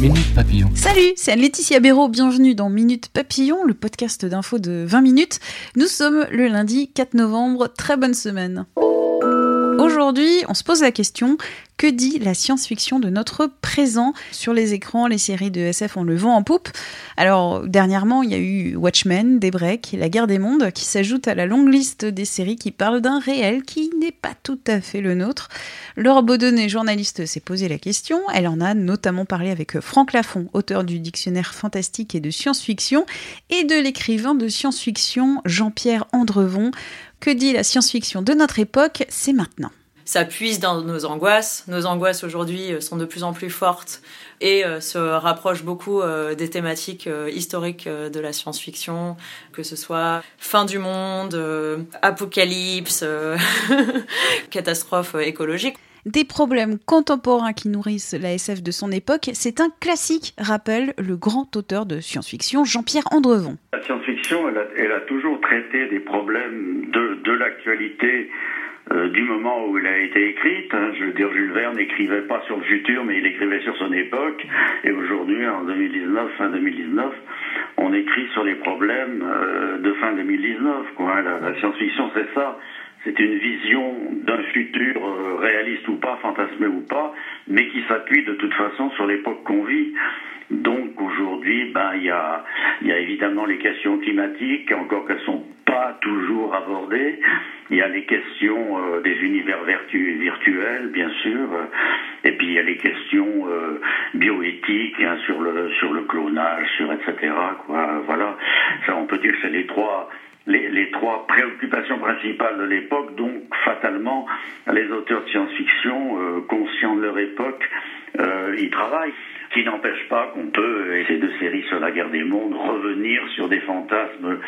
Minute Papillon. Salut, c'est Anne-Laetitia Béraud, bienvenue dans Minute Papillon, le podcast d'info de 20 minutes. Nous sommes le lundi 4 novembre, très bonne semaine. Aujourd'hui, on se pose la question que dit la science-fiction de notre présent Sur les écrans, les séries de SF ont le vent en poupe. Alors, dernièrement, il y a eu Watchmen, Daybreak, La guerre des mondes, qui s'ajoutent à la longue liste des séries qui parlent d'un réel qui n'est pas tout à fait le nôtre. Laure Baudonnet, journaliste, s'est posé la question. Elle en a notamment parlé avec Franck Lafont, auteur du dictionnaire fantastique et de science-fiction, et de l'écrivain de science-fiction Jean-Pierre Andrevon. Que dit la science-fiction de notre époque C'est maintenant ça puise dans nos angoisses. Nos angoisses aujourd'hui euh, sont de plus en plus fortes et euh, se rapprochent beaucoup euh, des thématiques historiques de la science-fiction, que ce soit fin du monde, apocalypse, catastrophe écologique. Des problèmes contemporains qui nourrissent la SF de son époque, c'est un classique, rappelle le grand auteur de science-fiction Jean-Pierre Andrevon. La science-fiction, elle, a toujours traité des problèmes de, l'actualité euh, du moment où elle a été écrite. Hein, je veux dire, Jules Verne n'écrivait pas sur le futur, mais il écrivait sur son époque. Et aujourd'hui, en 2019, fin 2019, on écrit sur les problèmes euh, de fin 2019. Quoi. La, la science-fiction, c'est ça. C'est une vision d'un futur euh, réaliste ou pas, fantasmé ou pas, mais qui s'appuie de toute façon sur l'époque qu'on vit. Donc aujourd'hui, ben il y a, y a évidemment les questions climatiques, encore qu'elles sont pas toujours abordées. Il y a les questions euh, des univers virtuels, bien sûr, et puis il y a les questions euh, bioéthiques hein, sur le sur le clonage, sur etc. Quoi, voilà. On peut dire que c'est les trois les, les, trois préoccupations principales de l'époque. Donc, fatalement, les auteurs de science-fiction, euh, conscients de leur époque, euh, y travaillent qui n'empêche pas qu'on peut, et ces deux séries sur la guerre des mondes, revenir sur des fantasmes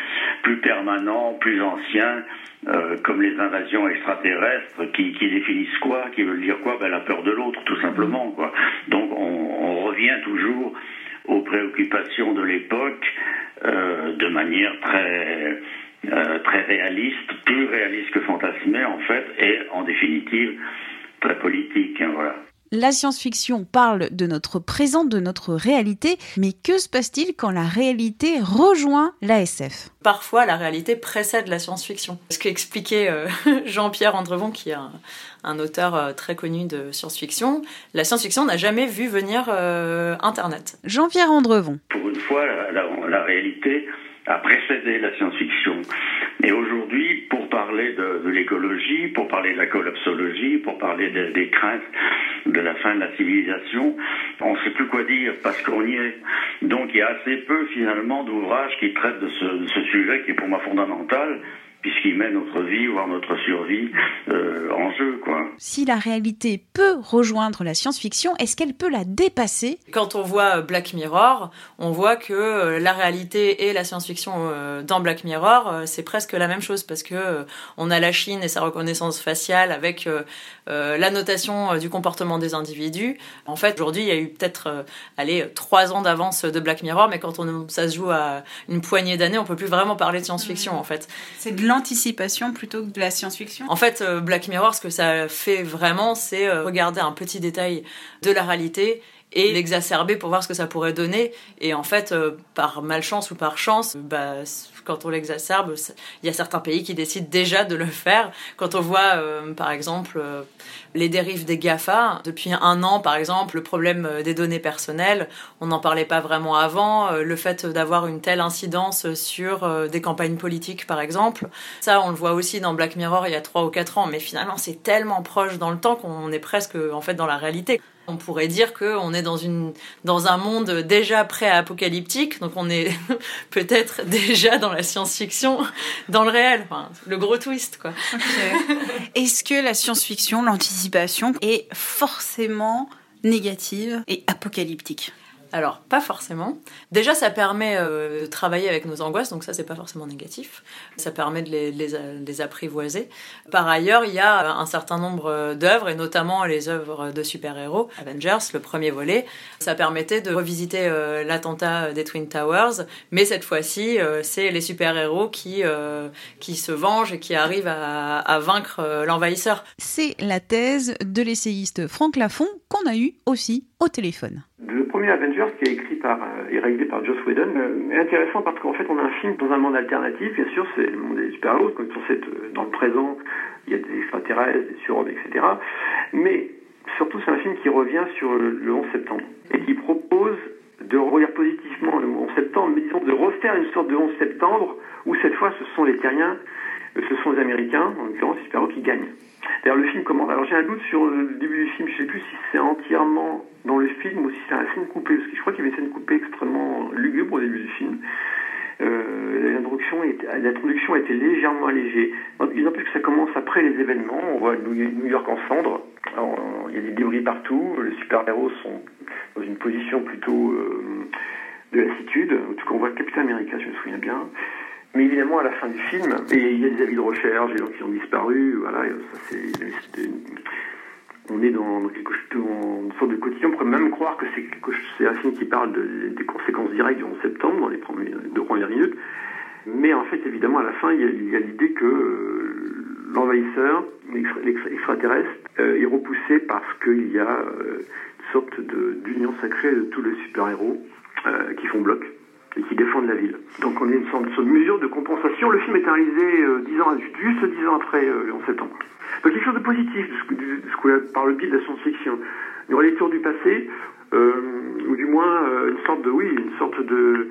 plus permanents, plus anciens, euh, comme les invasions extraterrestres, qui, qui, définissent quoi, qui veulent dire quoi? Ben, La peur de l'autre, tout simplement. Quoi. Donc on, revient toujours aux préoccupations de l'époque euh, de manière très... Euh, très réaliste, plus réaliste que fantasmé en fait, et en définitive très politique. Hein, voilà. La science-fiction parle de notre présent, de notre réalité, mais que se passe-t-il quand la réalité rejoint l'ASF Parfois, la réalité précède la science-fiction. Ce qu'expliquait euh, Jean-Pierre Andrevon, qui est un, auteur euh, très connu de science-fiction, la science-fiction n'a jamais vu venir euh, Internet. Jean-Pierre Andrevon. Pour une fois, la, la réalité a précédé la science-fiction. Et aujourd'hui, pour parler de, l'écologie, pour parler de la collapsologie, pour parler de, des craintes de la fin de la civilisation, on ne sait plus quoi dire parce qu'on y est. Donc il y a assez peu finalement d'ouvrages qui traitent de ce, de ce sujet qui est pour moi fondamental, puisqu'il met notre vie, voire notre survie, euh, en jeu. Quoi. Si la réalité peut rejoindre la science-fiction, est-ce qu'elle peut la dépasser? Quand on voit Black Mirror, on voit que euh, la réalité et la science-fiction euh, dans Black Mirror, euh, c'est presque la même chose, parce que euh, on a la Chine et sa reconnaissance faciale avec euh, la notation du comportement des individus. En fait, aujourd'hui, il y a eu peut-être, allez, trois ans d'avance de Black Mirror, mais quand on, ça se joue à une poignée d'années, on peut plus vraiment parler de science-fiction, en fait. C'est de l'anticipation plutôt que de la science-fiction. En fait, euh, Black Mirror, ce que ça fait vraiment, c'est euh, regarder un petit détail de la réalité et l'exacerber pour voir ce que ça pourrait donner. Et en fait, euh, par malchance ou par chance, bah, quand on l'exacerbe, il y a certains pays qui décident déjà de le faire. Quand on voit, euh, par exemple, euh, les dérives des GAFA, depuis un an, par exemple, le problème des données personnelles, on n'en parlait pas vraiment avant. Le fait d'avoir une telle incidence sur des campagnes politiques, par exemple, ça, on le voit aussi dans Black Mirror il y a trois ou quatre ans, mais finalement, c'est tellement proche dans le temps qu'on est presque, en fait, dans la réalité. On pourrait dire qu'on est dans, un monde déjà pré-apocalyptique, donc on est peut-être déjà dans la science-fiction, dans le réel. Le gros twist, quoi. Est-ce que la science-fiction, l'anticipation, est forcément négative et apocalyptique? Alors, pas forcément. Déjà, ça permet euh, de travailler avec nos angoisses, donc ça, c'est pas forcément négatif. Ça permet de les, les, apprivoiser. Par ailleurs, il y a un certain nombre d'œuvres, et notamment les œuvres de super-héros, Avengers, le premier volet. Ça permettait de revisiter euh, l'attentat des Twin Towers, mais cette fois-ci, euh, c'est les super-héros qui, euh, qui se vengent et qui arrivent à, à vaincre l'envahisseur. C'est la thèse de l'essayiste Franck Lafont qu'on a eu aussi au téléphone. Premier Avengers, qui est écrit par et réalisé par Joss Whedon, est intéressant parce qu'en fait, on a un film dans un monde alternatif. Bien sûr, c'est le monde des super-héros, comme censé être dans le présent. Il y a des extraterrestres, des surhommes, etc. Mais surtout, c'est un film qui revient sur le 11 septembre et qui propose de regarder positivement le 11 septembre, mais disons de refaire une sorte de 11 septembre où cette fois ce sont les terriens, euh, ce sont les Américains, en l'occurrence les super qui gagnent. D'ailleurs le film commence, alors j'ai un doute sur le début du film, je ne sais plus si c'est entièrement dans le film ou si c'est un scène coupée, parce que je crois qu'il y avait une scène coupée extrêmement lugubre au début du film. Euh, l'introduction a été légèrement allégée. Il plus que ça commence après les événements. On voit New York en cendres. il y a des débris partout. Les super-héros sont dans une position plutôt euh, de lassitude. En tout cas, on voit Capitaine America, je me souviens bien. Mais évidemment, à la fin du film, et il y a des avis de recherche, des gens qui ont disparu. Voilà, ça c'est on est dans, quelque chose, une sorte de quotidien. On pourrait même croire que c'est un film qui parle des conséquences directes du 11 septembre dans les deux premières minutes. Mais en fait, évidemment, à la fin, il y a, l'idée que euh, l'envahisseur, l'extraterrestre, euh, est repoussé parce qu'il y a euh, une sorte d'union sacrée de tous les super-héros qui font bloc et qui défendent la ville. Donc on est une sorte de mesure de compensation. Le film est réalisé dix ans, juste dix ans après le 11 septembre. Donc quelque chose de positif de ce, par le biais de la science-fiction. Une relecture du passé, euh, ou du moins euh, une sorte de, oui, une sorte de,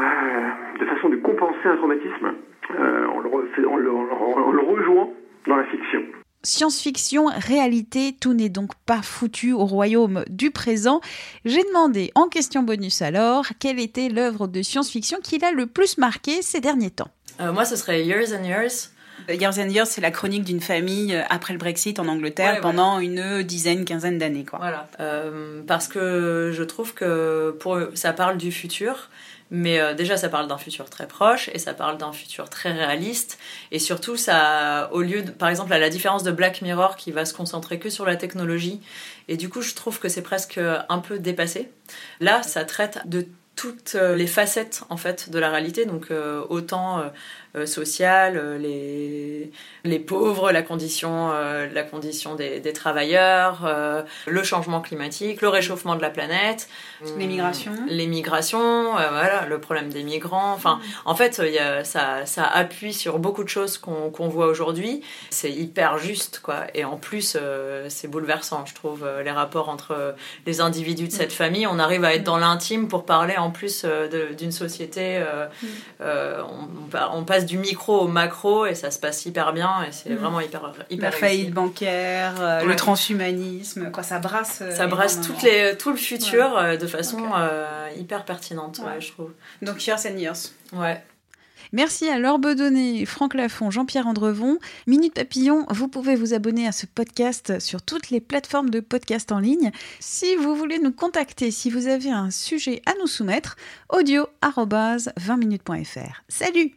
euh, de façon de compenser un traumatisme en le, le, en, le, rejoignant dans la fiction. Science-fiction, réalité, tout n'est donc pas foutu au royaume du présent. J'ai demandé en question bonus alors quelle était l'œuvre de science-fiction qui l'a le plus marqué ces derniers temps? moi, ce serait Years and Years Years and Years, c'est la chronique d'une famille euh, après le Brexit en Angleterre pendant une dizaine, quinzaine d'années. Quoi. Voilà. Euh, parce que je trouve que pour, ça parle du futur, mais euh, déjà ça parle d'un futur très proche et ça parle d'un futur très réaliste. Et surtout, ça, au lieu, de, par exemple, à la différence de Black Mirror qui va se concentrer que sur la technologie, et du coup, je trouve que c'est presque un peu dépassé. Là, ça traite de toutes les facettes en fait de la réalité donc autant euh, sociales, euh, les, les pauvres, la condition, euh, la condition des, des travailleurs, le changement climatique, le réchauffement de la planète, les migrations, les migrations, voilà, le problème des migrants. Enfin, en fait, y a, ça, ça appuie sur beaucoup de choses qu'on qu'on voit aujourd'hui. C'est hyper juste, quoi. Et en plus, c'est bouleversant, je trouve, les rapports entre les individus de cette mm. famille. On arrive à être dans l'intime pour parler en plus d'une société. Mm. on, on passe du micro au macro et ça se passe hyper bien et c'est mm. vraiment hyper hyper la faillite bancaire euh, le transhumanisme quoi ça brasse euh, ça brasse toutes les tout le futur euh, de façon hyper pertinente je trouve. Donc years and years. Ouais Merci à Laure Bedonnet, Franck Lafont, Jean-Pierre Andrevon. Minute Papillon, vous pouvez vous abonner à ce podcast sur toutes les plateformes de podcast en ligne. Si vous voulez nous contacter, si vous avez un sujet à nous soumettre, audio 20minutes.fr. Salut